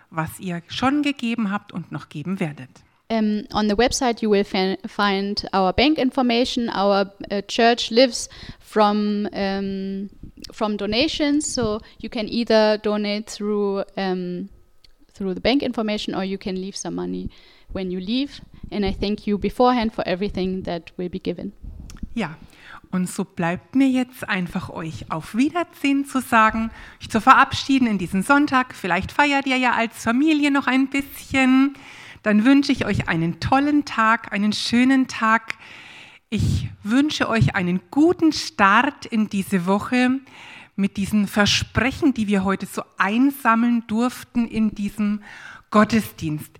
was ihr schon gegeben habt und noch geben werdet. Um, on the website, you will find our bank information. Our uh, church lives from um, from donations, so you can either donate through um, through the bank information, or you can leave some money when you leave. And I thank you beforehand for everything that will be given. Ja, und so bleibt mir jetzt einfach euch auf Wiedersehen zu sagen, euch zu verabschieden in diesen Sonntag. Vielleicht feiert ihr ja als Familie noch ein bisschen. Dann wünsche ich euch einen tollen Tag, einen schönen Tag. Ich wünsche euch einen guten Start in diese Woche mit diesen Versprechen, die wir heute so einsammeln durften in diesem Gottesdienst.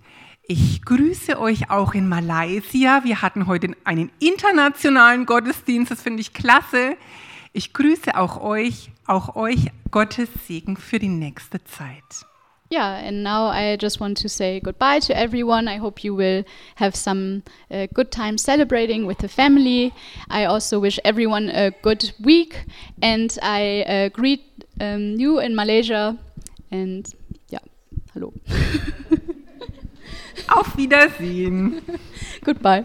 Ich grüße euch auch in Malaysia. Wir hatten heute einen internationalen Gottesdienst, das finde ich klasse. Ich grüße auch euch, auch euch Gottes Segen für die nächste Zeit. Yeah, and now I just want to say goodbye to everyone. I hope you will have some uh, good time celebrating with the family. I also wish everyone a good week, and I uh, greet um, you in Malaysia. And yeah, hello. Auf Wiedersehen. Goodbye.